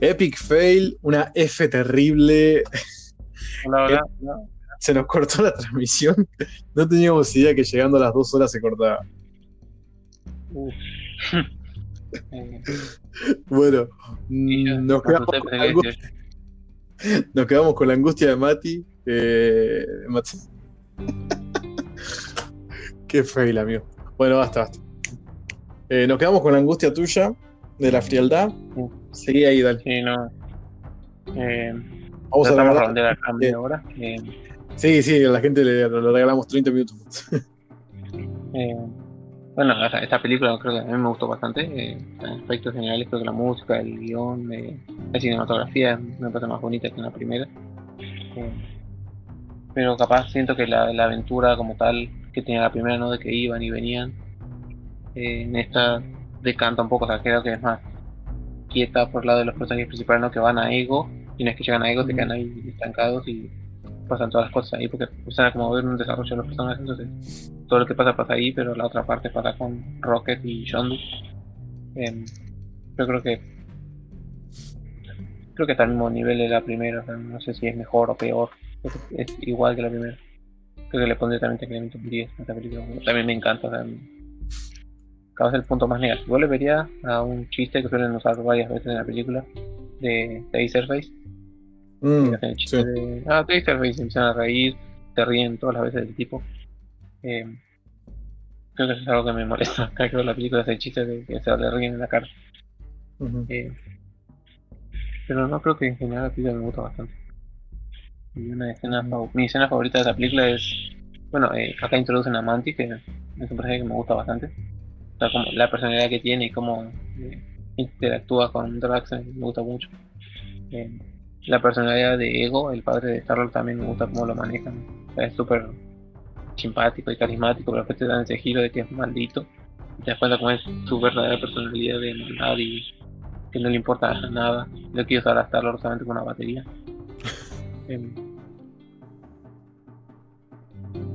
Epic fail, una F terrible. La verdad, no. Se nos cortó la transmisión. No teníamos idea que llegando a las dos horas se cortaba. Uf. Bueno, yo, quedamos con la angustia, nos quedamos con la angustia de Mati. eh, Mati. Qué fail, amigo. Bueno, basta, basta. Eh, nos quedamos con la angustia tuya, de la frialdad. Seguí ahí, dale. Sí, no. Eh, Vamos a acá media hora. Eh, Sí, sí, a la gente le, le regalamos 30 minutos. eh, bueno, o sea, esta película creo que a mí me gustó bastante. eh, en aspectos generales, creo que la música, el guion, eh, la cinematografía me parece más bonita que en la primera. Eh, pero capaz siento que la, la aventura como tal que tenía la primera, ¿no? De que iban y venían. eh, en esta decanta un poco, o sea, creo que es más quieta por el lado de los personajes principales, ¿no? Que van a Ego, y una vez que llegan a Ego se quedan ahí estancados y pasan todas las cosas ahí, porque empiezan a como ver un desarrollo de los personajes, entonces todo lo que pasa pasa ahí, pero la otra parte pasa con Rocket y Yondu. Em, yo creo que creo que está al mismo nivel de la primera, o sea, no sé si es mejor o peor, es igual que la primera. Creo que le pondré también técnicamente un 10 a esta película. También me encanta, o sea, capaz el punto más negativo. Le vería a un chiste que suelen usar varias veces en la película de Taserface. Mm, el chiste sí. de ah, Taserface, y empiezan a reír, se ríen todas las veces del tipo. Eh, creo que eso es algo que me molesta. Cada que veo la película hace el chiste de que se le ríen en la cara. Eh, pero no creo que en general la película me gusta bastante. Y una escena mi escena favorita de la película es, bueno, eh, acá introducen a Mantis, que es un personaje que me gusta bastante. O sea, como la personalidad que tiene y cómo eh, interactúa con Drax eh, me gusta mucho. Eh, la personalidad de Ego, el padre de Starlord, también me gusta cómo lo manejan. O sea, es súper simpático y carismático, pero después te dan ese giro de que es maldito. Y te das cuenta cómo es su verdadera personalidad de maldad y que no le importa nada. Lo quiero usar a Starlord solamente con una batería. Em,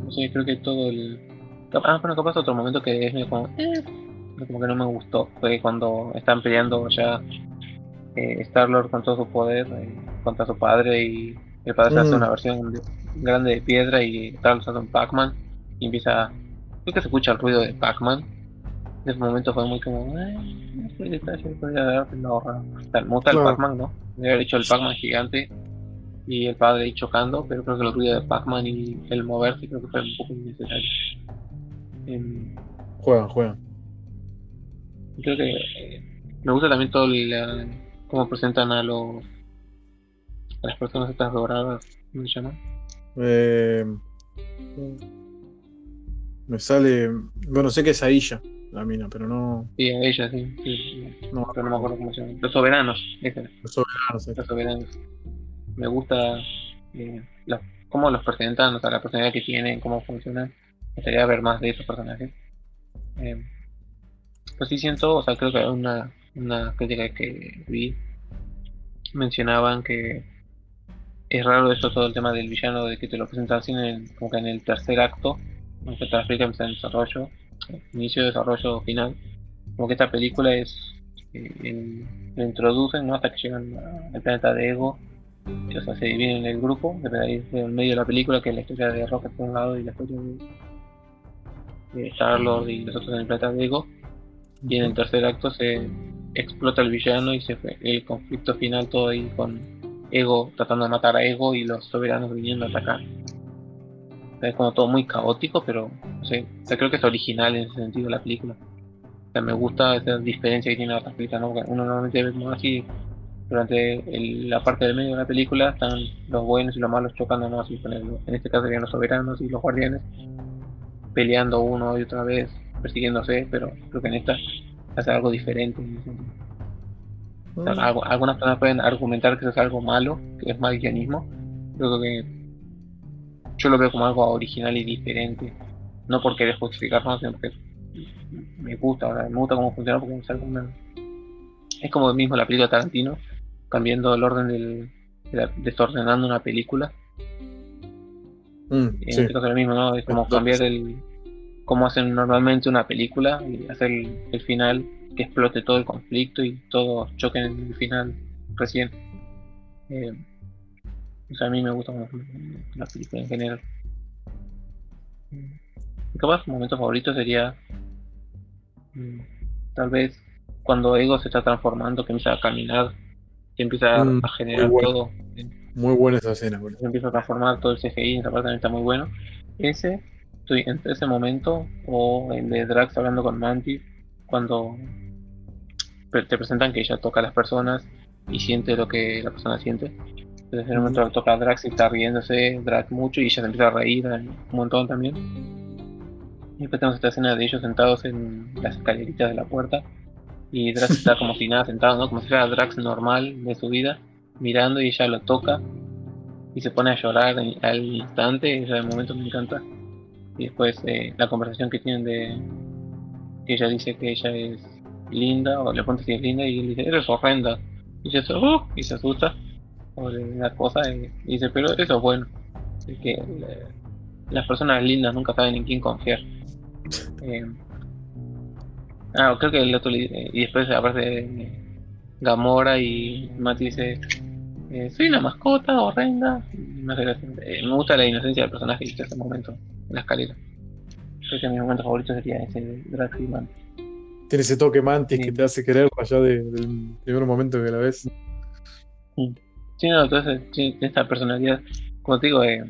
no sé, creo que todo el. Ah, bueno, capaz otro momento que es medio como. eh, como que no me gustó. Fue cuando están peleando ya eh, Star-Lord con todo su poder eh, contra su padre y el padre se hace Mm. una versión de- grande de piedra y Star-Lord hace un Pac-Man y empieza. Creo que se escucha el ruido de Pac-Man. En ese momento fue muy como. "Ay, ese detalle podría haber no, me gusta el Claro. Pac-Man, ¿no? Me había hecho el Pac-Man gigante y el padre ahí chocando, pero creo que el ruido de Pac-Man y el moverse creo que fue un poco innecesario. Em, Juegan, juegan. creo que eh, me gusta también todo el, eh, cómo presentan a los a las personas estas doradas, ¿cómo se llaman? Eh, me sale. Bueno, sé que es Aisha, la mina, pero no. Sí, a ellas, sí, sí, No, pero no me acuerdo cómo se llaman. Los soberanos, los soberanos, eh. los soberanos. Me gusta eh, la- cómo los presentan, o sea, la personalidad que tienen, cómo funcionan. Me gustaría ver más de esos personajes. Eh, pues sí siento, o sea, creo que una, una crítica que vi mencionaban que es raro eso todo el tema del villano de que te lo presentan así el, como que en el tercer acto, aunque te explica en desarrollo, inicio, desarrollo, final. Como que esta película es eh, lo introducen ¿no? hasta que llegan al planeta de Ego. O sea, se dividen en el grupo, de en el medio de la película, que es la historia de Rocket por un lado y la historia de, de Star-Lord y los otros en el planeta de Ego. Y en el tercer acto se explota el villano y se el conflicto final todo ahí con Ego tratando de matar a Ego y los soberanos viniendo a atacar. Es como todo muy caótico, pero no sé, creo que es original en ese sentido la película. O sea, me gusta esa diferencia que tiene otras películas, ¿no? Porque uno normalmente ve como así durante el- la parte del medio de la película están los buenos y los malos chocando, ¿no? Así con el- en este caso serían los soberanos y los guardianes peleando uno y otra vez, persiguiéndose, pero creo que en esta hace algo diferente. O sea, algo- algunas personas pueden argumentar que eso es algo malo, que es mal guionismo. Yo creo que yo lo veo como algo original y diferente. No por querer justificarlo, sino porque me gusta, sea, me gusta cómo funciona porque es algo una- Es como mismo la película de Tarantino, cambiando el orden del. de la- desordenando una película. Mm, En sí. este caso es lo mismo, ¿no? Es como cambiar el. cómo hacen normalmente una película y hacer el, el final que explote todo el conflicto y todos choquen en el final recién. Eh, o sea, a mí me gusta mucho la película en general. Capaz, un momento favorito sería mm, tal vez cuando Ego se está transformando, que empieza a caminar, que empieza Mm, a generar bueno. todo, Muy buena esa escena, se empieza a transformar todo el CGI, esa parte también está muy bueno. Ese, entre ese momento o el de Drax hablando con Mantis, cuando te presentan que ella toca a las personas y siente lo que la persona siente. Entonces en el momento toca a Drax y está riéndose Drax mucho y ella se empieza a reír un montón también. Y después tenemos esta escena de ellos sentados en las escaleritas de la puerta y Drax está como si nada sentado, ¿no? Como si fuera Drax normal de su vida, mirando y ella lo toca y se pone a llorar al instante, ese momento me encanta. Y después eh, la conversación que tienen de que ella dice que ella es linda, o le pregunta si es linda, y él dice, eres horrenda. Y ella se, "Uh", y se asusta por la cosa, y, dice, pero eso es bueno. Es que eh, las personas lindas nunca saben en quién confiar. Eh, ah, creo que el otro, eh, y después aparece Gamora y Mati dice, eh, soy una mascota horrenda. Eh, me gusta la inocencia del personaje en ese momento, en la escalera. Creo que mi momento favorito sería ese y Mantis. Tiene ese toque mantis Sí. que te hace querer allá de- del primer momento que la ves. Sí, no, entonces sí, esta personalidad, como te digo, eh,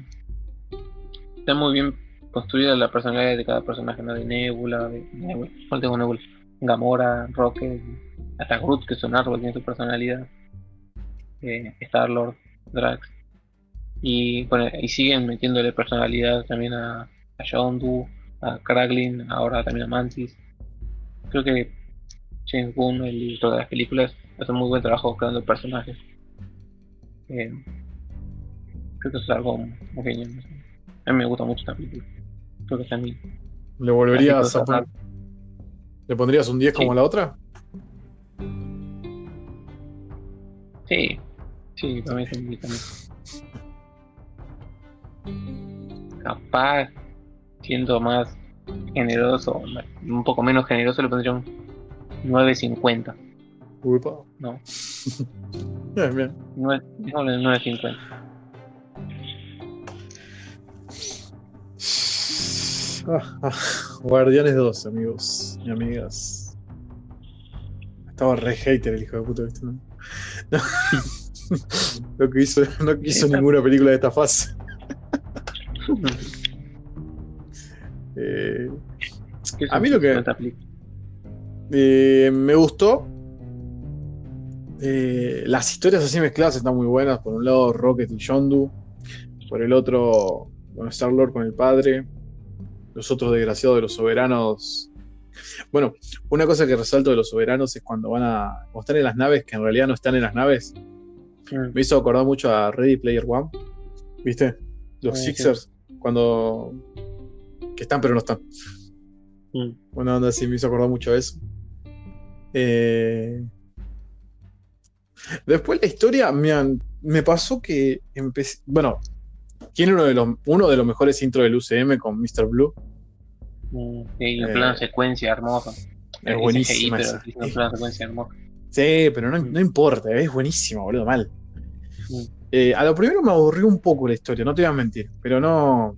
está muy bien construida la personalidad de cada personaje, ¿no? De Nebula, de Nebula, tengo Nebula, Gamora, Rocket, hasta Groot, que es un árbol, tiene su personalidad, eh, Star-Lord, Drax, y, bueno, y siguen metiéndole personalidad también a, a Yondu, a Kraglin, ahora también a Mantis. Creo que James Gunn, el director de las películas, hace un muy buen trabajo creando personajes. Eh, creo que eso es algo muy genial. A mí me gusta mucho esta película. Creo que también. ¿Le volverías a poner? ¿Le pondrías un 10 como la otra? Sí, sí, para mí es un también. Capaz, siendo más generoso, un poco menos generoso, le pondría un 9.50. Upa. No, Bien, bien. 9, digámosle 9.50. Ah, ah, Guardianes 2, amigos y amigas. Estaba re hater el hijo de puta, ¿viste? No, No quiso, no quiso Esa- ninguna película de esta fase. Eh, ¿Qué es A mí lo que- eh, me gustó. Eh, las historias así mezcladas están muy buenas. Por un lado, Rocket y Yondu. Por el otro, bueno, Star Lord con el padre. Los otros desgraciados de los soberanos. Bueno, una cosa que resalto de los soberanos es cuando van a. Cuando están en las naves, que en realidad no están en las naves. Mm, Me hizo acordar mucho a Ready Player One. ¿Viste? Los Sí, sí. Sixers. Cuando. Que están pero no están. mm. Una onda así me hizo acordar mucho a eso. Eh, Después la historia me, han- me pasó que empecé. Bueno, tiene uno de los, uno de los mejores intros del UCM con Mr. Blue. Mm, sí, en Eh, plan secuencia hermosa. Es esa. sí, pero no, no importa, es buenísima, boludo, mal. Eh, a lo primero me aburrió un poco la historia, no te voy a mentir, pero no.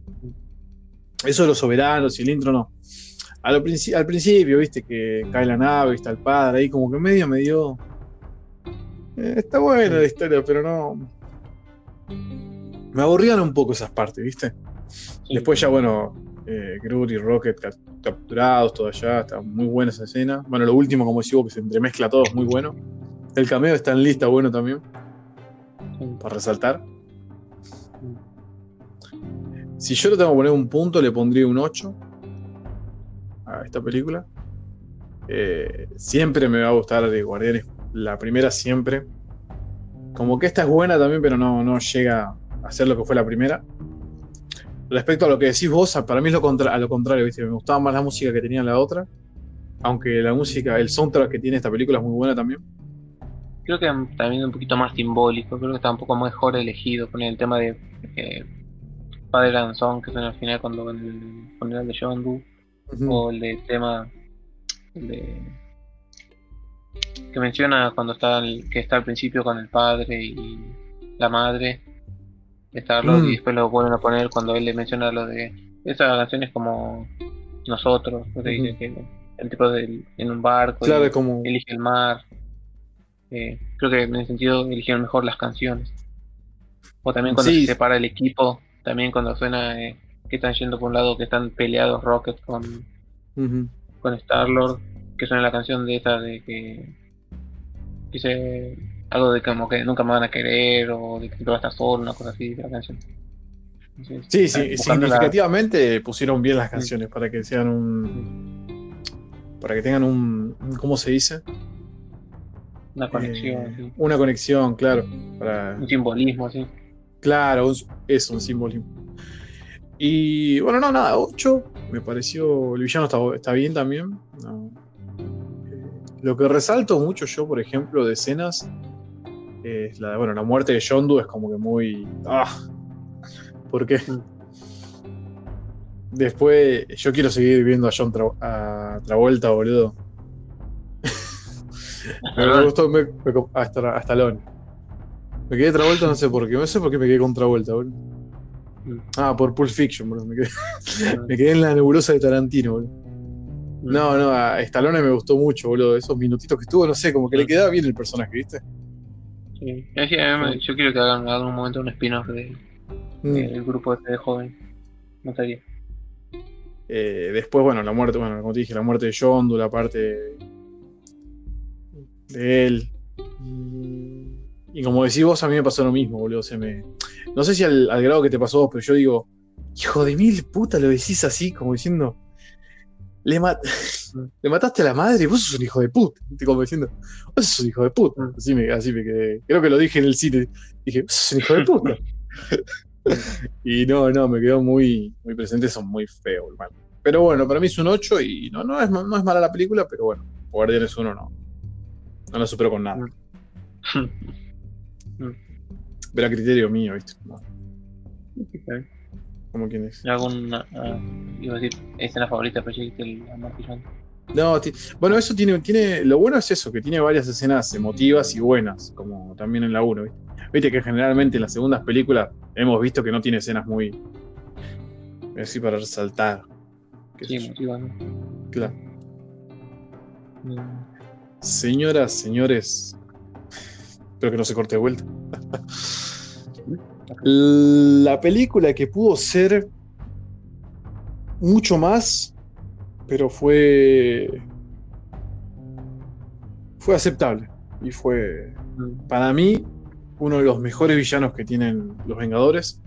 Eso de los soberanos y el intro no. A lo princi- al principio, viste, que cae la nave, está el padre ahí, como que medio me dio. Eh, está buena la historia, pero no. Me aburrían un poco esas partes, viste. Sí. Después ya, bueno, eh, Groot y Rocket cap- capturados, todo allá, está muy buena esa escena. Bueno, lo último, como decís vos, que se entremezcla todo, es muy bueno. El cameo de Stan Lee está bueno también. Para resaltar. Si yo le tengo que poner un punto, le pondría un 8 a esta película. Eh, siempre me va a gustar de Guardianes, la primera siempre. Como que esta es buena también, pero no, no llega a ser lo que fue la primera. Respecto a lo que decís vos, para mí es lo contra- a lo contrario, me gustaba más la música que tenía la otra. Aunque la música, el soundtrack que tiene esta película es muy buena también. Creo que también un poquito más simbólico, creo que está un poco mejor elegido con el tema de eh, Padre and Son, que suena al final cuando en el funeral de Yondu, Ujú. o el de tema el de que menciona cuando está el- que está al principio con el padre y la madre de Star-Lord Mm. y después lo vuelven a poner cuando él le menciona lo de esa canción es como nosotros, pues, dice Ujú. que el tipo del- en un barco Claro, y es como. elige el mar. Eh, creo que en ese sentido eligieron mejor las canciones. O también cuando Sí. se separa el equipo, también cuando suena eh, que están yendo por un lado, que están peleados Rocket con, con Star-Lord, que suena la canción de esa de que dice algo de como que nunca me van a querer o de que siempre va a estar solo, una cosa así de la canción. Entonces, Sí, sí, la- significativamente pusieron bien las canciones para que sean un. Para que tengan un- ¿Cómo se dice? Una conexión, Eh, sí. una conexión, claro. Para, un simbolismo, sí. Claro, un- es un simbolismo. Y bueno, no, nada, 8. Me pareció. El villano está, está bien también. no. Eh, lo que resalto mucho yo, por ejemplo, de escenas. Es la, bueno, la muerte de Yondu es como que muy. ¡Ah! ¿Por qué? Mm. Después, yo quiero seguir viendo a John Tra- a Travolta, boludo. Me, me gustó me, me hasta, hasta Lone. Me quedé Travolta, no sé por qué. No sé por qué me quedé con Travolta, boludo. Mm. Ah, por Pulp Fiction, boludo. Me quedé, me quedé en la nebulosa de Tarantino, boludo. No, no, a Stallone me gustó mucho, boludo. Esos minutitos que estuvo, no sé, como que le quedaba bien el personaje, ¿viste? Sí. Me- yo quiero que hagan en algún momento un spin-off de- Mm. del grupo este de joven. No estaría. Eh, después, bueno, la muerte, bueno, como te dije, la muerte de Yondu, la parte de, él. Y, y como decís vos, a mí me pasó lo mismo, boludo. Se me, no sé si al, al grado que te pasó vos, pero yo digo, hijo de mil puta, lo decís así, como diciendo, le, ma- le mataste a la madre, vos sos un hijo de puta. Como diciendo, vos sos un hijo de puta. Así me, así me quedé. Creo que lo dije en el cine. Dije, vos sos un hijo de puta. y no, no, me quedó muy, muy presente, son muy feos, hermano. Pero bueno, para mí es un 8 y no, no, es, no es mala la película, pero bueno, Guardianes 1 no. No la supero con nada. Pero a criterio mío, ¿viste? No, como quién es. ¿Alguna, ah, iba a decir, escena favorita, pero ya el gigante. No, bueno, eso tiene, tiene. Lo bueno es eso, que tiene varias escenas emotivas y buenas, como también en la 1, ¿viste? Viste que generalmente en las segundas películas hemos visto que no tiene escenas muy. Así para resaltar. Sí, yo. motiva, ¿no? Claro. Mm. Señoras, señores. Espero que no se corte de vuelta. La película que pudo ser mucho más, pero fue. fue aceptable. Y fue, Mm. para mí, uno de los mejores villanos que tienen los Vengadores.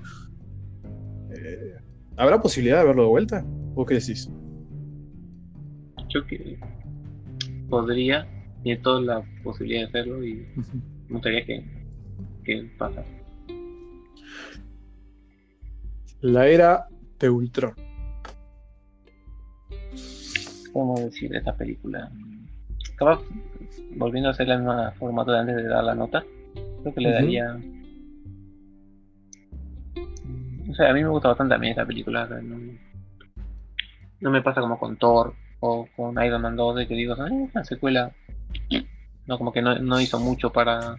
Eh, ¿Habrá posibilidad de verlo de vuelta? ¿Vos qué decís? Yo que podría, tiene toda la posibilidad de hacerlo y me gustaría que, que pasa. La era de Ultron. ¿Cómo decir de esta película? Capaz, volviendo a hacer el mismo formato de antes de dar la nota, creo que le daría. O sea, a mí me gusta bastante también esta película. No, no me pasa como con Thor o con Iron Man 2, de que digo, "Ah, es una secuela. No, como que no, no hizo mucho para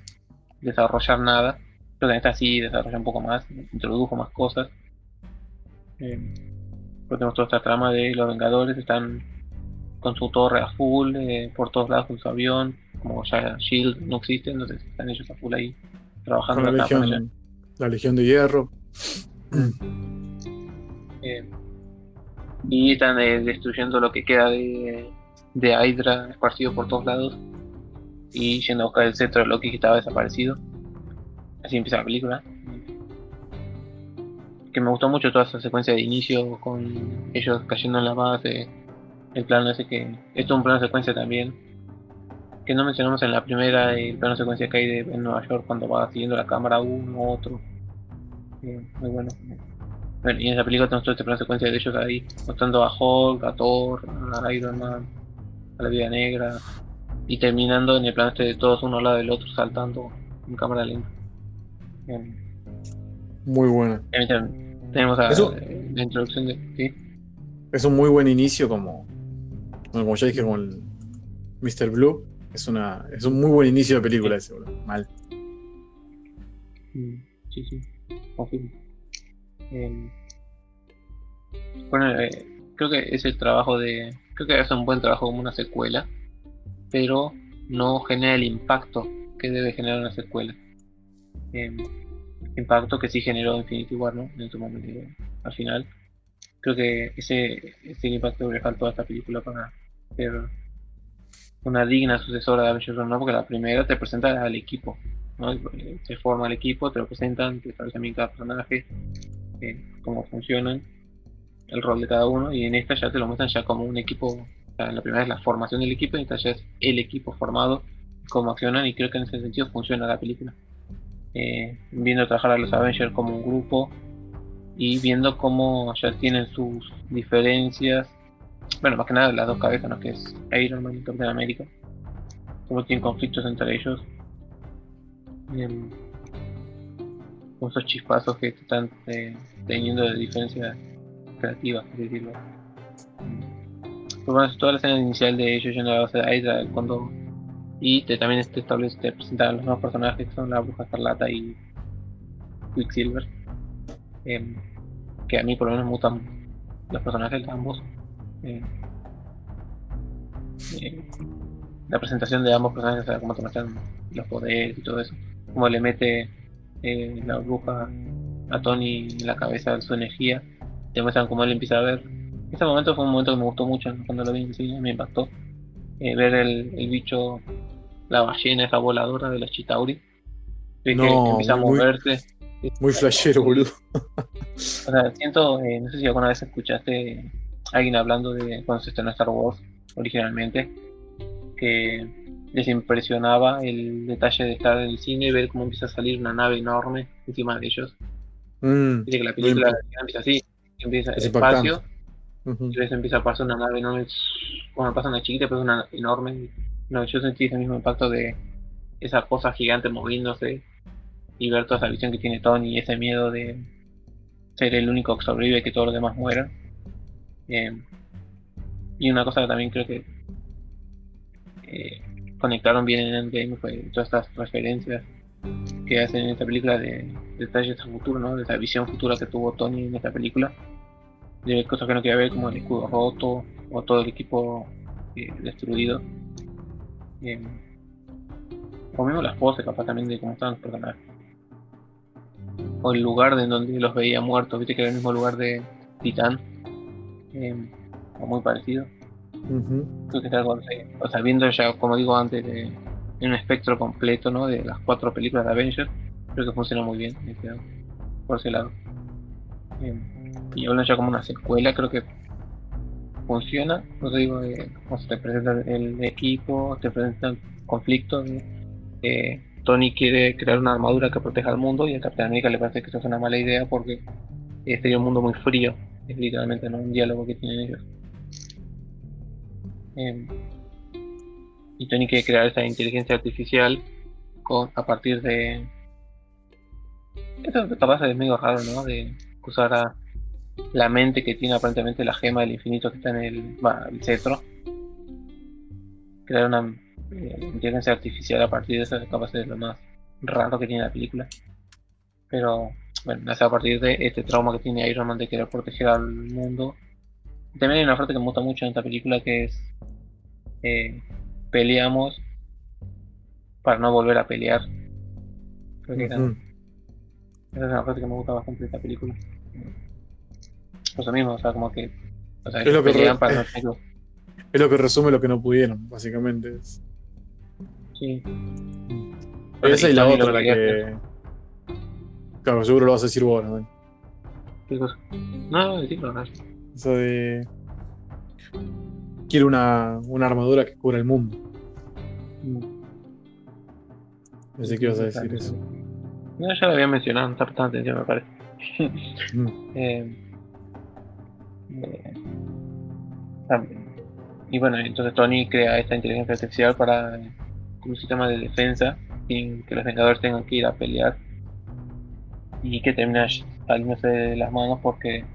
desarrollar nada. Que en esta sí desarrolla un poco más, introdujo más cosas. Eh, pero tenemos toda esta trama de los Vengadores, están con su torre a full, eh, por todos lados con su avión, como ya Shield no existe, entonces están ellos a full ahí trabajando la allá. Legión, la Legión de Hierro. Eh, y están eh, destruyendo lo que queda de, de Hydra esparcido por todos lados y yendo a buscar el cetro de Loki que estaba desaparecido. Así empieza la película. Que me gustó mucho toda esa secuencia de inicio con ellos cayendo en la base. El plano ese que. Esto es un plano de secuencia también. Que no mencionamos en la primera, el plano de secuencia que hay de, en Nueva York cuando va siguiendo la cámara uno, otro. Eh, muy bueno. Bueno, y en esa película tenemos todo este plano de secuencia de ellos ahí, mostrando a Hulk, a Thor, a Iron Man, a la Vida Negra, y terminando en el plano este de todos uno al lado del otro, saltando en cámara lenta. Muy buena. tenemos a, Eso- eh, la introducción de. ¿sí? Es un muy buen inicio como, bueno, como ya dije, como el Mr. Blue. es una es un muy buen inicio de película ese, boludo. Mal. Mm, sí, sí, confirmo. Em, bueno, eh, creo que es el trabajo de. Creo que hace un buen trabajo como una secuela, pero no genera el impacto que debe generar una secuela. Em, impacto que sí generó Infinity War, ¿no? En su momento, al final. Creo que ese, ese impacto le faltó a esta película para ser una digna sucesora de Avengers, ¿no? Porque la primera te presenta al equipo, ¿no? Se forma el equipo, te lo presentan, te establecen también cada personaje, eh, cómo funcionan, el rol de cada uno, y en esta ya te lo muestran ya como un equipo, o la primera es la formación del equipo, y esta ya es el equipo formado, cómo accionan, y creo que en ese sentido funciona la película. Eh, viendo trabajar a los Avengers como un grupo y viendo cómo ya tienen sus diferencias bueno, más que nada las dos cabezas, ¿no? Que es Iron Man y Captain América. Cómo tienen conflictos entre ellos. Em, esos chispazos que están eh, teniendo de diferencias creativas, por decirlo. Pues toda la escena inicial de ellos yendo a la base de Hydra cuando y también te establece, te presentan los nuevos personajes que son la Bruja Escarlata y Quicksilver. Em, que a mí por lo menos me gustan los personajes de ambos. Eh, eh, la presentación de ambos personajes, o sea, cómo te muestran los poderes y todo eso, cómo le mete eh, la bruja a Tony en la cabeza su energía, te muestran cómo él empieza a ver. Ese momento fue un momento que me gustó mucho cuando lo vi en cine, me impactó. ver el, el, bicho, la ballena, esa voladora de los Chitauri, que, empieza a moverse. Muy flashero, boludo. o sea, siento, no sé si alguna vez escuchaste alguien hablando de cuando se estrenó Star Wars originalmente, que les impresionaba el detalle de estar en el cine y ver cómo empieza a salir una nave enorme encima de ellos. Mm, Dice que la película empieza así, empieza el espacio, y después empieza a pasar una nave enorme, cuando pasa una chiquita, pues una enorme. No, yo sentí ese mismo impacto de esa cosa gigante moviéndose y ver toda esa visión que tiene Tony y ese miedo de ser el único que sobrevive y que todos los demás mueran. Eh, y una cosa que también creo que eh, conectaron bien en Endgame fue todas estas referencias que hacen en esta película de detalles del futuro, ¿no? de esa visión futura que tuvo Tony en esta película, de cosas que no quería ver como el escudo roto o todo el equipo eh, destruido. Eh, o mismo las poses, capaz también de cómo estaban los personajes. O el lugar de donde los veía muertos, viste que era el mismo lugar de Titán eh, o muy parecido. Creo que está algo O sea, viendo ya, como digo antes, de, un espectro completo ¿no? de las cuatro películas de Avengers, creo que funciona muy bien por ese lado. Eh, y hablo ya como una secuela, creo que funciona. No digo, eh, presenta el equipo, te presenta el conflicto. Eh, Tony quiere crear una armadura que proteja al mundo y a Capitán América le parece que eso es una mala idea porque sería un mundo muy frío es literalmente ¿no? un diálogo que tienen ellos. Em, y Tony quiere crear esa inteligencia artificial a partir de. Eso capaz es medio raro, ¿no? De usar a la mente que tiene aparentemente la gema del infinito que está en el, el cetro. Crear una eh, inteligencia artificial a partir de eso es capaz de lo más raro que tiene la película. Pero bueno, nace a partir de este trauma que tiene Iron Man de querer proteger al mundo. También hay una frase que me gusta mucho en esta película que es eh, peleamos para no volver a pelear. Creo que Esa es una frase que me gusta bastante de esta película. Pues lo mismo, o sea, como que. O sea, es, lo que para no es lo que resume lo que no pudieron, básicamente. Sí. Esa y la otra, la que. Claro, seguro lo vas a decir vos, ¿no? ¿Qué cosa? No, decirlo, no. Eso de. Quiero una, una armadura que cubra el mundo. No sé qué ibas a decir eso. No, ya lo había mencionado, no está prestando atención, me parece. Mm. eh, eh, y bueno, entonces Tony crea esta inteligencia artificial para un sistema de defensa sin que los Vengadores tengan que ir a pelear y que termina saliéndose de las manos porque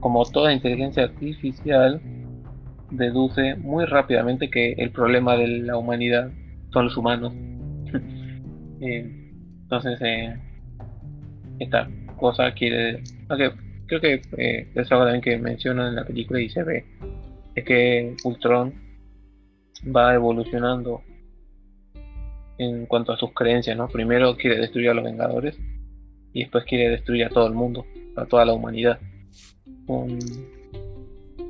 como toda inteligencia artificial deduce muy rápidamente que el problema de la humanidad son los humanos. Eh, entonces, eh, esta cosa quiere... creo que eh, es algo también que mencionan en la película y se ve. Es que Ultron va evolucionando en cuanto a sus creencias, ¿no? Primero quiere destruir a los Vengadores y después quiere destruir a todo el mundo, a toda la humanidad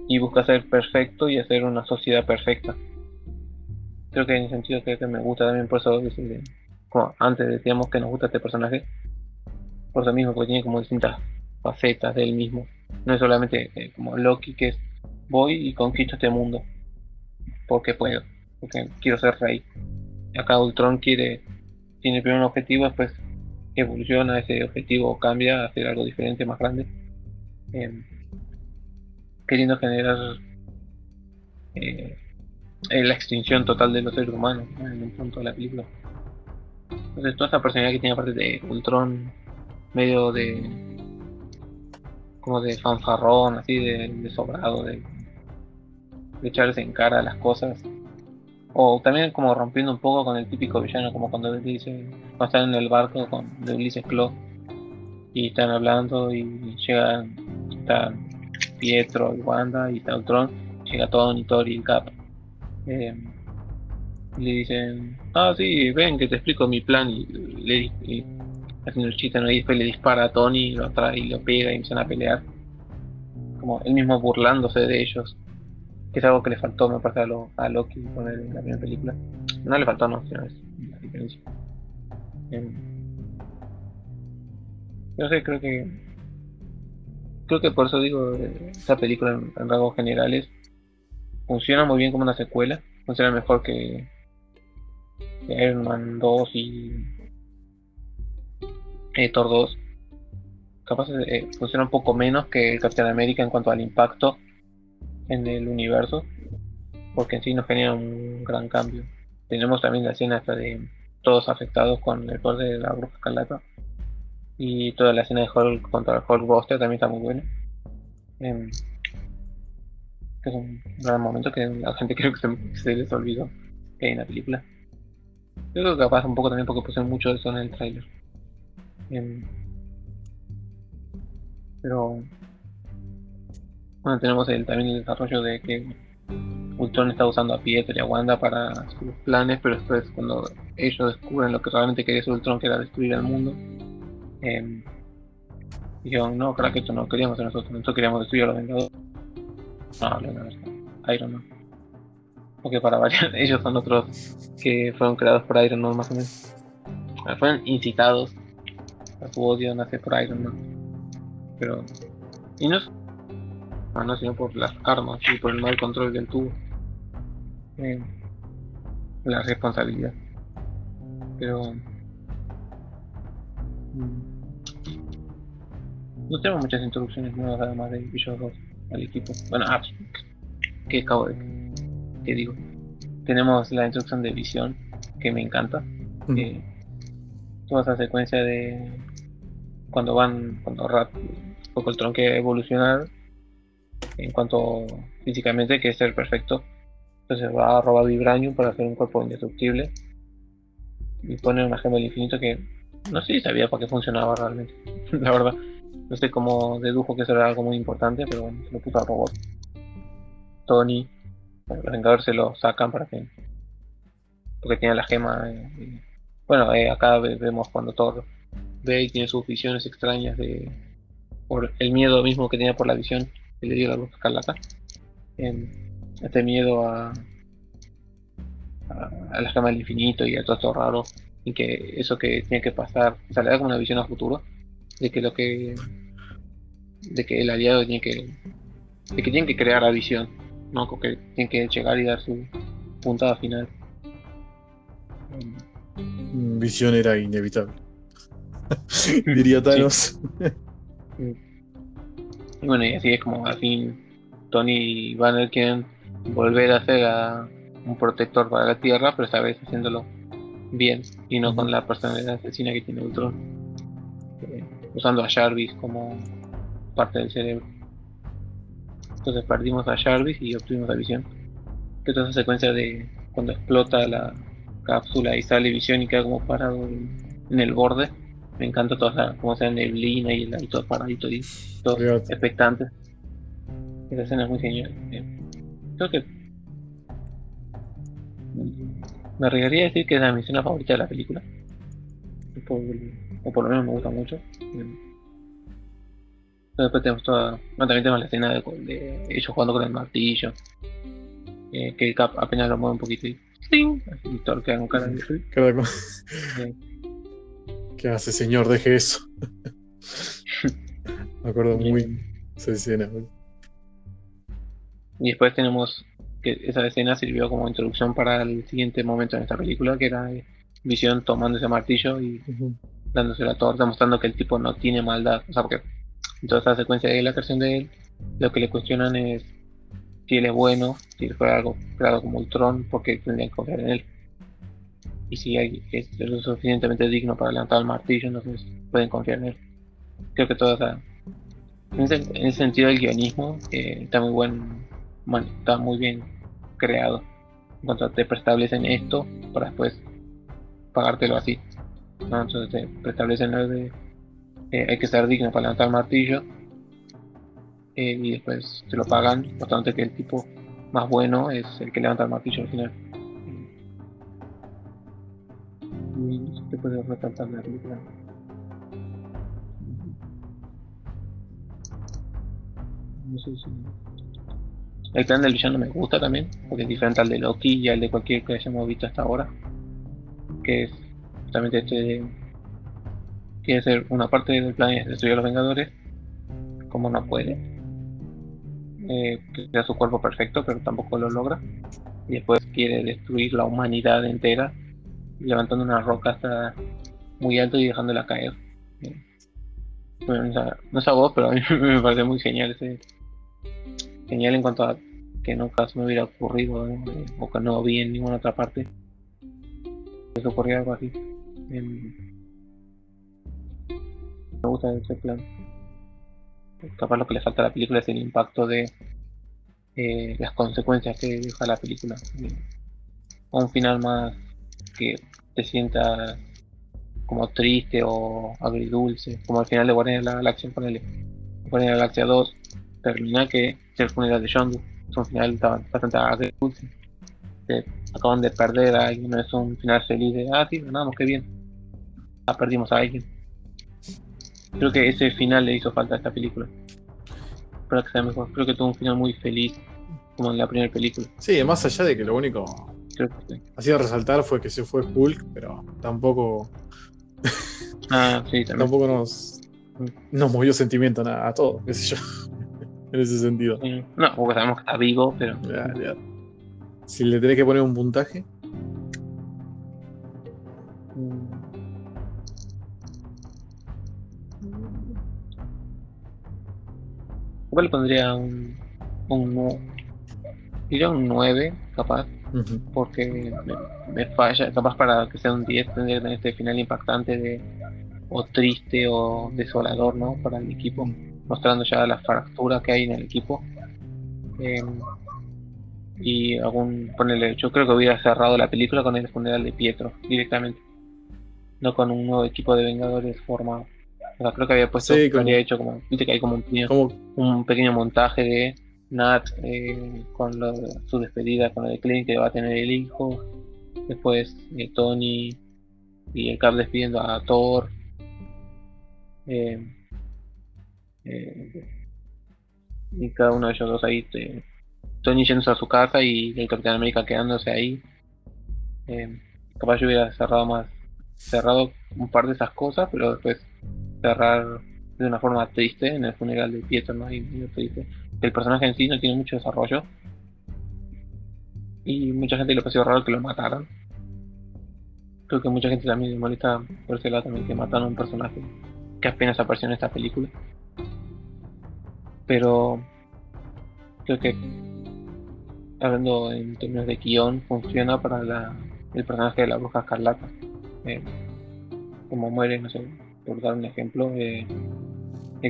y busca ser perfecto y hacer una sociedad perfecta. Creo que en ese sentido que me gusta también por eso como antes decíamos que nos gusta este personaje, por eso mismo, porque tiene como distintas facetas del mismo. No es solamente eh, como Loki que es voy y conquisto este mundo porque puedo, porque quiero ser rey. Acá Ultron quiere, tiene primero un objetivo, después evoluciona ese objetivo, cambia a hacer algo diferente, más grande. Em, queriendo generar eh, la extinción total de los seres humanos en un punto de la película. Entonces toda esa personalidad que tiene aparte de Ultron, medio de como de fanfarrón, así de, sobrado, de, de, echarse en cara las cosas. O también como rompiendo un poco con el típico villano, como cuando dice, cuando están en el barco con de Ulises Claw y están hablando y llegan, están Pietro y Wanda y Ultron, llega todo Thor y Cap. Eh, le dicen, ah, sí, ven que te explico mi plan. Y le haciendo el chiste, ¿no? y después le dispara a Tony, lo atrae y lo pega y empiezan a pelear. Como él mismo burlándose de ellos. Que es algo que le faltó, me parece, a, lo, a Loki en la primera película. No le faltó, no, sino es la diferencia. Eh, no sé, creo que creo que por eso digo, esta película en, rasgos generales funciona muy bien como una secuela, funciona mejor que, Iron Man 2 y eh, Thor 2. Capaz eh, funciona un poco menos que el Capitán América en cuanto al impacto en el universo, porque en sí nos genera un gran cambio. Tenemos también la escena hasta de todos afectados con el poder de la bruja escarlata y toda la escena de Hulk contra el Hulkbuster también está muy buena. Em, es un gran momento que la gente creo que se, les olvidó que hay en la película. Yo creo que capaz un poco también porque pusieron mucho de eso en el trailer. Em, pero bueno, tenemos el, también el desarrollo de que Ultron está usando a Pietro y a Wanda para sus planes, pero después cuando ellos descubren lo que realmente quería Ultron, que era destruir al mundo, eh, dijeron, no, creo que esto no queríamos nosotros, nosotros queríamos destruir a los Vengadores. No, no, no, Iron Man. Porque para variar, ellos son otros que fueron creados por Iron Man más o menos. Fueron incitados a su odio nace por Iron Man. Pero. Y no, no, no sino por las armas y por el mal control del tubo. Eh, la responsabilidad. Pero. Mm, no tenemos muchas introducciones nuevas además de ellos 2 al equipo. Bueno, ah, que acabo de. Que digo. Tenemos la introducción de Visión, que me encanta. toda esa secuencia de. cuando van. cuando Rat. poco el tron que evolucionar. En cuanto físicamente, que es ser perfecto. Entonces va a robar Vibranium para hacer un cuerpo indestructible. Y pone una gema del infinito que no sé si sabía para qué funcionaba realmente, la verdad. No sé cómo dedujo que eso era algo muy importante, pero bueno, se lo puso al robot. Tony, los Vengadores se lo sacan para que. Porque tiene la gema. Eh, bueno, eh, acá vemos cuando Thor ve y tiene sus visiones extrañas de. por el miedo mismo que tenía por la visión que le dio la luz escarlata. este miedo a, a, la gema del infinito y a todo esto raro. Y que eso que tiene que pasar. O sea, le da como una visión a futuro de que lo que de que el aliado tiene que de que tienen que crear la visión no que tienen que llegar y dar su puntada final. Mm, visión era inevitable. Diría Thanos. Y bueno y así es como al fin Tony y Banner quieren volver a ser un protector para la Tierra pero esta vez haciéndolo bien y no con la personalidad asesina que tiene Ultron. Usando a Jarvis como parte del cerebro. Entonces perdimos a Jarvis y obtuvimos a Visión. Que toda esa secuencia de cuando explota la cápsula y sale Visión y queda como parado en, el borde. Me encanta toda esa, como sea neblina y el ahí todo paradito y todo expectante. Esa escena es muy genial. Eh, creo que me arriesgaría a decir que es la mi escena favorita de la película. o por lo menos me gusta mucho. Después tenemos toda. también tenemos la escena de, ellos jugando con el martillo. Eh, que Cap apenas lo mueve un poquito y. ¡Ting! Todo queda con cara de. ¿Qué hace, señor? Deje eso. Me acuerdo muy esa escena. Y después tenemos que esa escena sirvió como introducción para el siguiente momento en esta película, que era Visión tomando ese martillo y dándose la torta, mostrando que el tipo no tiene maldad. O sea, porque en toda esa secuencia de la creación de él, lo que le cuestionan es si él es bueno, si fue algo creado como Ultron, porque tendrían que confiar en él. Y si hay, es lo suficientemente digno para levantar el martillo, entonces pueden confiar en él. Creo que toda esa. En ese, sentido, el guionismo eh, está muy buen, está muy bien creado. En cuanto te preestablecen esto para después pagártelo así. Entonces te preestablecen lo de eh, hay que ser digno para levantar el martillo eh, y después te lo pagan, por tanto que el tipo más bueno es el que levanta el martillo al final. Y no sé qué puede retratar la película. No sé si... El plan del villano me gusta también, porque es diferente al de Loki y al de cualquier que hayamos visto hasta ahora. Que es justamente este quiere ser una parte del plan es destruir a los Vengadores, como no puede. Eh, crea su cuerpo perfecto, pero tampoco lo logra. Y después quiere destruir la humanidad entera, levantando una roca hasta muy alto y dejándola caer. No es a vos, pero a mí me parece muy genial ese. Genial en cuanto a que nunca se me hubiera ocurrido o que no vi en ninguna otra parte. Que ocurría algo así. Em, me gusta ese plan. Capaz lo que le falta a la película es el impacto de eh, las consecuencias que deja la película. O un final más que te sienta como triste o agridulce, como el final de Guardianes de la Galaxia, ponele. Guardianes de la Galaxia 2 termina que es el funeral de Yondu. Es un final bastante agridulce. acaban de perder a alguien, no es un final feliz de, ah, sí, ganamos, qué bien. Ah, perdimos a alguien. Creo que ese final le hizo falta a esta película. Para que sea mejor. Creo que tuvo un final muy feliz, como en la primera película. Sí, más allá de que lo único Creo que hacía resaltar fue que se fue Hulk, pero tampoco. ah, sí, también. tampoco nos, nos movió sentimiento a, a todo, qué sé yo. en ese sentido. No, porque sabemos que está vivo, pero. Si le tenés que poner un puntaje. Le pondría un, un, diría un 9, capaz, porque me, falla, capaz para que sea un 10 tendría que tener este final impactante de o triste o desolador, ¿no? Para el equipo, mostrando ya la fractura que hay en el equipo. Em, y algún, ponerle, yo creo que hubiera cerrado la película con el funeral de Pietro directamente, no con un nuevo equipo de Vengadores formado creo que había puesto, había hecho como, viste que hay como un pequeño, un pequeño montaje de Nat eh, con su despedida con lo de Clint que va a tener el hijo. Después eh, Tony y el Cap despidiendo a Thor. Eh, y cada uno de ellos dos ahí, Tony yéndose a su casa y el Capitán América quedándose ahí. capaz yo hubiera cerrado más, cerrado un par de esas cosas, pero después cerrar de una forma triste en el funeral de Pietro, ¿no? Y triste. El personaje en sí no tiene mucho desarrollo. Y mucha gente le pareció raro que lo mataran. Creo que mucha gente también le molesta por ese lado también que mataron a un personaje que apenas apareció en esta película. Pero creo que hablando en términos de guion funciona para la, el personaje de la bruja escarlata. Eh, como muere, no sé, por dar un ejemplo, el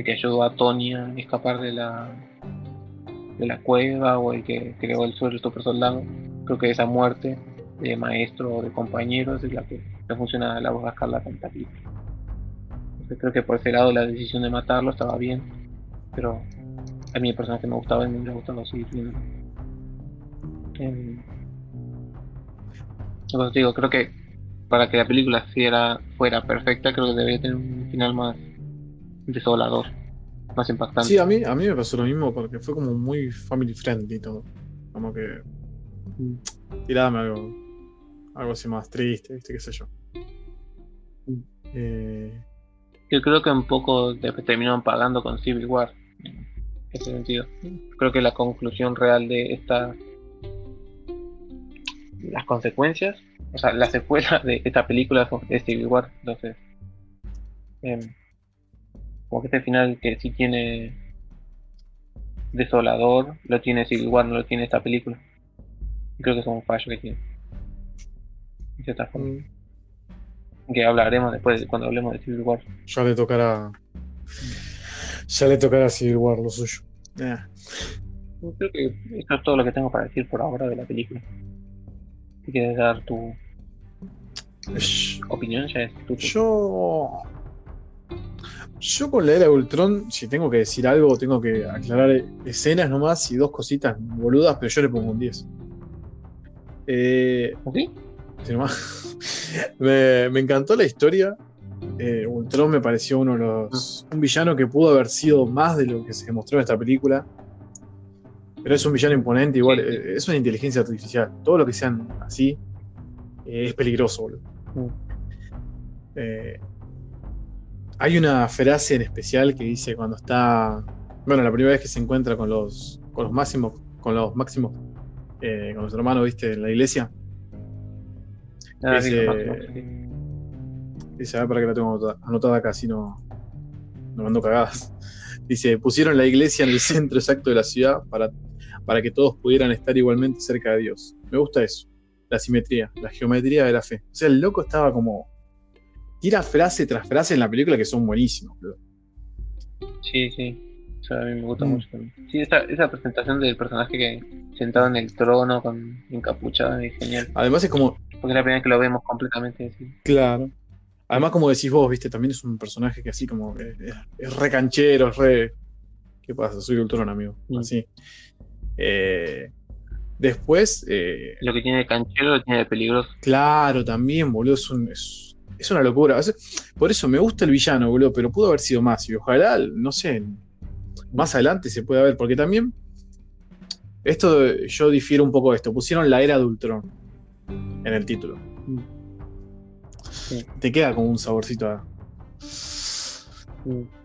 que ayudó a Tony a escapar de la de la cueva o el que creó el suelo super soldado. Creo que esa muerte de maestro o de compañeros es la que le funciona la voz escarlata en creo que por ese lado la decisión de matarlo estaba bien, pero a mí el personaje me gustaba y me hubiera gustado seguir viendo. Eh, digo, creo que para que la película fuera perfecta, creo que debería tener un final más desolador, más impactante. Sí, a mí, a mí me pasó lo mismo porque fue como muy family friendly todo. Como que. Mm. Tirame algo. Algo así más triste, ¿viste? ¿Qué sé yo? Mm. Eh... Yo creo que un poco terminaron pagando con Civil War. En ese sentido. Creo que la conclusión real de esta. Las consecuencias o sea, la secuela de esta película es Civil War, entonces, eh, como que este final que sí tiene desolador, lo tiene Civil War, no lo tiene esta película. creo que es un fallo que tiene. De cierta forma. Mm. Que hablaremos después cuando hablemos de Civil War. Ya le tocará. Ya le tocará Civil War lo suyo. Creo que esto es todo lo que tengo para decir por ahora de la película quieres dar tu opinión, ya es Yo. Yo con la era de Ultron, si tengo que decir algo, tengo que aclarar escenas nomás y dos cositas boludas, pero yo le pongo un 10. Eh, me, encantó la historia. Eh, Ultron me pareció uno de los. un villano que pudo haber sido más de lo que se mostró en esta película. Pero es un villano imponente, igual, eh, es una inteligencia artificial. Todo lo que sean así eh, es peligroso, boludo. Mm. Eh, hay una frase en especial que dice cuando está. Bueno, la primera vez que se encuentra con los. con los máximos. con los máximos. con los hermanos, viste, en la iglesia. Ah, dice, dice, a ver para que la tengo anotada acá, si no. No mando cagadas. Dice, pusieron la iglesia en el centro exacto de la ciudad para para que todos pudieran estar igualmente cerca de Dios. Me gusta eso, la simetría, la geometría de la fe. O sea, el loco estaba como... Tira frase tras frase en la película que son buenísimos. Sí, sí. O sea, a mí me gusta mm. mucho también. Sí, esa, esa, presentación del personaje que sentado en el trono con encapuchado es genial. Además es como... Porque es la primera vez que lo vemos completamente así. Claro. Además, como decís vos, viste, también es un personaje que así como es, es re canchero, es re. ¿Qué pasa? Soy un trono, amigo. Mm. Así. Eh, después. Eh, lo que tiene de canchero lo tiene de peligroso. Claro, también, boludo. Es, es, una locura. Por eso me gusta el villano, boludo, pero pudo haber sido más. Y ojalá, no sé, más adelante se pueda ver, porque también. Esto yo difiero un poco de esto. Pusieron la era de Ultron en el título. Te queda como un saborcito a.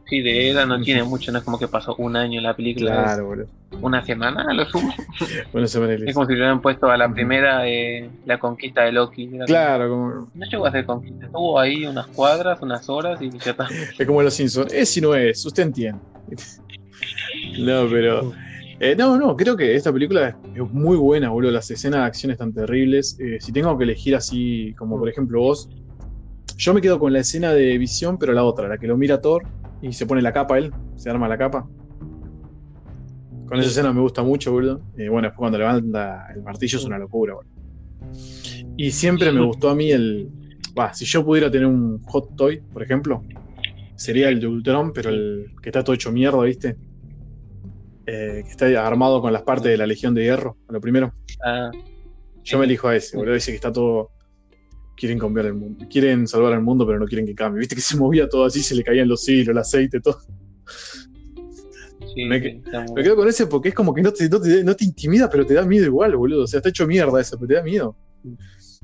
Sí, de era no tiene mucho, no es como que pasó un año en la película. Claro, boludo una semana lo sumo. Una semana es como si hubieran puesto a la primera eh, la conquista de Loki. Claro, como... No llegó a hacer conquista, estuvo ahí unas cuadras, unas horas y ya está. Es como los Simpsons, es y no es, usted entiende. no, pero... Eh, no, no, creo que esta película es muy buena, boludo. Las escenas de acción están terribles. Eh, si tengo que elegir así, como por ejemplo vos, yo me quedo con la escena de visión, pero la otra, la que lo mira Thor y se pone la capa él, se arma la capa. Con esa escena me gusta mucho, boludo. Y bueno, después cuando levanta el martillo es una locura, boludo. Y siempre me gustó a mí el. Va, si yo pudiera tener un hot toy, por ejemplo, sería el de Ultron, pero el que está todo hecho mierda, ¿viste? Eh, que está armado con las partes de la Legión de Hierro, lo primero. Ah, yo me elijo a ese, boludo. Dice que está todo. Quieren cambiar el mundo. Quieren salvar al mundo, pero no quieren que cambie. Viste que se movía todo así, se le caían los hilos, el aceite, todo me, quedo con ese porque es como que no te, no, te, intimida, pero te da miedo igual, boludo. O sea, está hecho mierda eso, pero te da miedo.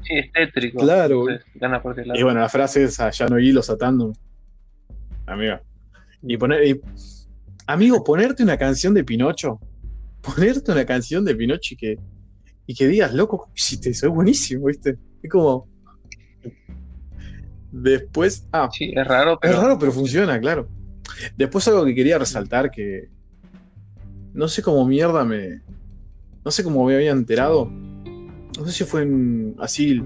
Sí, es tétrico. Claro. y bueno, la frase esa, ya no hilos atando. Amiga. Y poner. amigo, ponerte una canción de Pinocho. Ponerte una canción de Pinocho y que. Y que digas, loco, te soy buenísimo, ¿viste? Es como. Después. Ah. Sí, es raro, pero. Es raro, pero funciona, claro. Después algo que quería resaltar que no sé cómo mierda me. No sé cómo me había enterado. No sé si fue así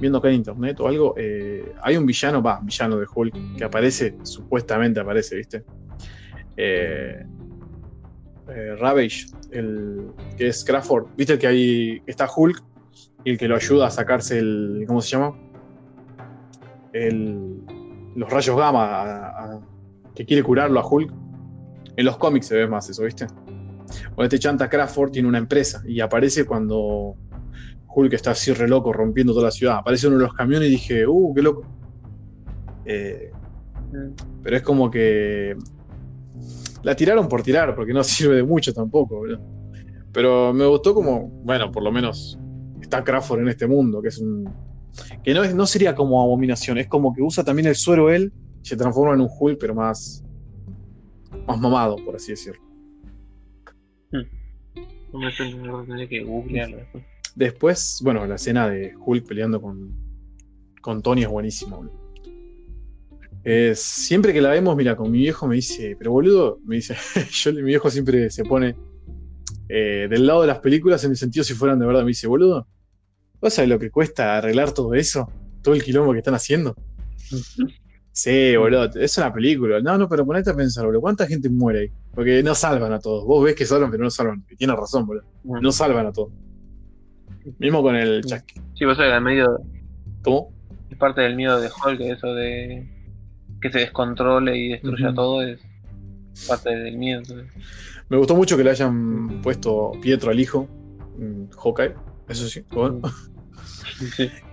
viendo acá en internet o algo. Eh, hay un villano, va, villano de Hulk, que aparece, supuestamente aparece, ¿viste? Eh, eh, Ravage, el que es Crawford. ¿Viste que hay está Hulk y el que lo ayuda a sacarse el ¿cómo se llama? El, los rayos gamma que quiere curarlo a Hulk. En los cómics se ve más eso, ¿viste? Bueno, este chanta Crawford tiene una empresa y aparece cuando Hulk está así re loco rompiendo toda la ciudad. Aparece uno de los camiones y dije, uh, qué loco. Eh, Mm. pero es como que la tiraron por tirar, porque no sirve de mucho tampoco, boludo. Pero me gustó como, bueno, por lo menos está Crawford en este mundo, que es un. que no, es, no sería como abominación, es como que usa también el suero él se transforma en un Hulk, pero más. Más mamado, por así decirlo. No me suena, no tendría que googlearlo después. Después, bueno, la escena de Hulk peleando con, con Tony es buenísima, boludo. Eh, siempre que la vemos, mira, con mi viejo me dice, pero boludo, me dice, yo, mi viejo siempre se pone eh, del lado de las películas en el sentido si fueran de verdad. Me dice, boludo, ¿vos sabés lo que cuesta arreglar todo eso? Todo el quilombo que están haciendo. Sí, boludo, es una película. No, no, pero ponete a pensar, boludo, ¿cuánta gente muere ahí? Porque no salvan a todos. Vos ves que salvan, pero no salvan. Y tienes razón, boludo. No salvan a todos. Mismo con el chasqui. Sí, vos era medio. ¿Cómo? Es parte del miedo de Hulk, eso de que se descontrole y destruya todo, es parte del miedo. entonces. Me gustó mucho que le hayan puesto Pietro al hijo, mm, Hawkeye, eso sí. bueno.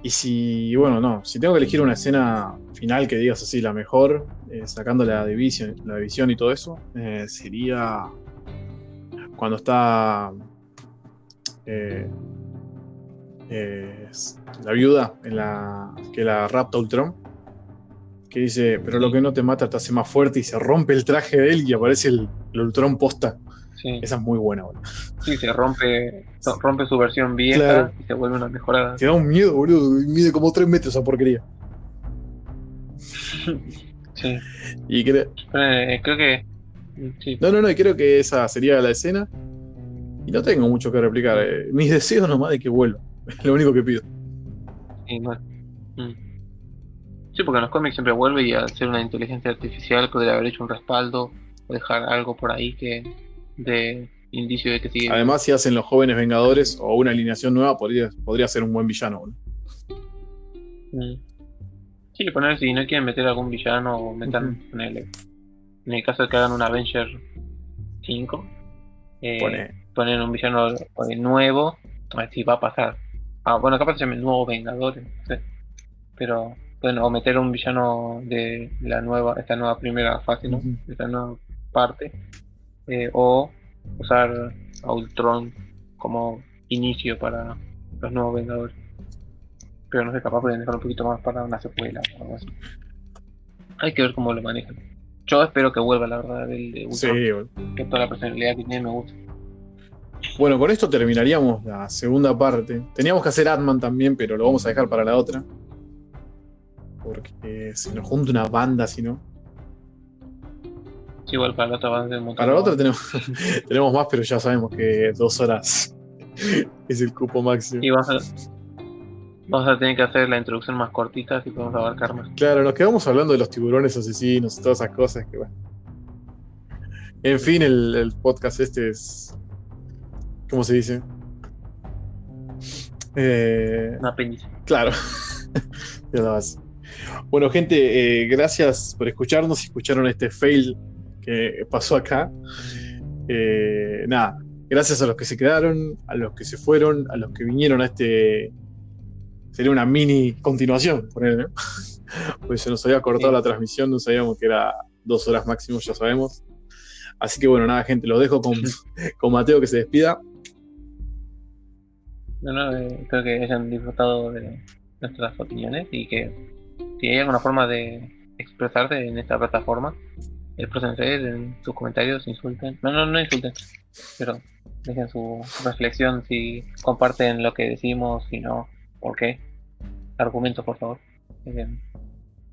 Y si, bueno, no, si tengo que elegir una escena final que digas así, la mejor, eh, sacando la división, la división y todo eso, eh, sería cuando está eh, eh, la viuda en la que la rapta Ultron, que dice, pero lo que no te mata te hace más fuerte y se rompe el traje de él y aparece el, el Ultron posta. Sí, Esa es muy buena, boludo. sí, se rompe, rompe su versión vieja Claro. y se vuelve una mejorada. Te da un miedo, boludo. Mide como 3 metros esa porquería. Sí. Y Eh, creo que. Sí. No, no, no, y creo que esa sería la escena. Y no tengo mucho que replicar. eh. Mis deseos nomás de que vuelva. Es lo único que pido. Sí, no. Mm. Sí, porque en los cómics siempre vuelve y al ser una inteligencia artificial podría haber hecho un respaldo o dejar algo por ahí que de indicio de que sigue. Además, si hacen los jóvenes Vengadores o una alineación nueva, podría, podría ser un buen villano. Mm. Sí, poner si no quieren meter algún villano o metan, Ujú. ponele, en el caso de que hagan un Avenger 5, eh, Pone. un villano eh, nuevo, a ver si va a pasar. Ah, bueno, capaz se llame nuevo Vengadores, no sé. Pero, bueno, o meter un villano de la nueva, esta nueva primera fase, ¿no? Ujú. Esta nueva parte. Eh, o usar a Ultron como inicio para los nuevos Vengadores. Pero no sé, capaz pueden dejar un poquito más para una secuela o algo así. Hay que ver cómo lo manejan. Yo espero que vuelva, la verdad, el de Sí, Ultron. boludo. Que toda la personalidad que tiene me gusta. Bueno, con esto terminaríamos la segunda parte. Teníamos que hacer Atman también, pero lo vamos a dejar para la otra. Porque se nos junta una banda, si no. Igual para la otra un montón. Para la otra tenemos, tenemos más, pero ya sabemos que dos horas es el cupo máximo. Y vamos a, vamos a tener que hacer la introducción más cortita, así podemos abarcar más. Claro, nos quedamos hablando de los tiburones asesinos y todas esas cosas que bueno. En fin, el, el podcast este es. ¿Cómo se dice? Eh, Una apéndice. claro. Ya. Bueno, gente, eh, gracias por escucharnos. Si escucharon este fail que pasó acá. Eh, nada, gracias a los que se quedaron, a los que se fueron, a los que vinieron a este. Sería una mini continuación, ponele, ¿no? Pues se nos había cortado Sí. la transmisión, no sabíamos que era dos horas máximo, ya sabemos. Así que bueno, nada, gente, los dejo con, con Mateo que se despida. No, no, eh, espero que hayan disfrutado de nuestras opiniones y que si hay alguna forma de expresarse en esta plataforma, exprésense en sus comentarios, insulten. No, no, no insulten, pero dejen su reflexión si comparten lo que decimos, si no, por qué. Argumentos, por favor. Eh,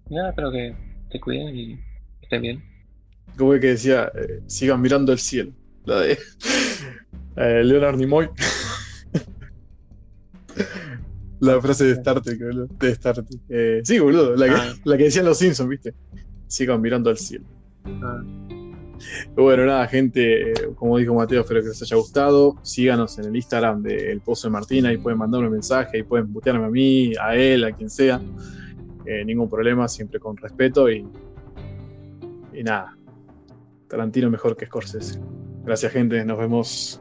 nada, espero que se cuiden y estén bien. Como que decía, eh, sigan mirando el cielo. La de eh, Leonard Nimoy. la frase de Star Trek, boludo. De Star Trek. Eh, sí, boludo. La que, Ah. la que decían los Simpsons, ¿viste? Sigan mirando al cielo. Ah, Bueno, nada, gente, como dijo Mateo, espero que les haya gustado. Síganos en el Instagram de Pozo de Martín, ahí pueden mandarme un mensaje, ahí pueden butearme a mí, a él, a quien sea. Eh, ningún problema, siempre con respeto y, y nada. Tarantino mejor que Scorsese. Gracias, gente, nos vemos.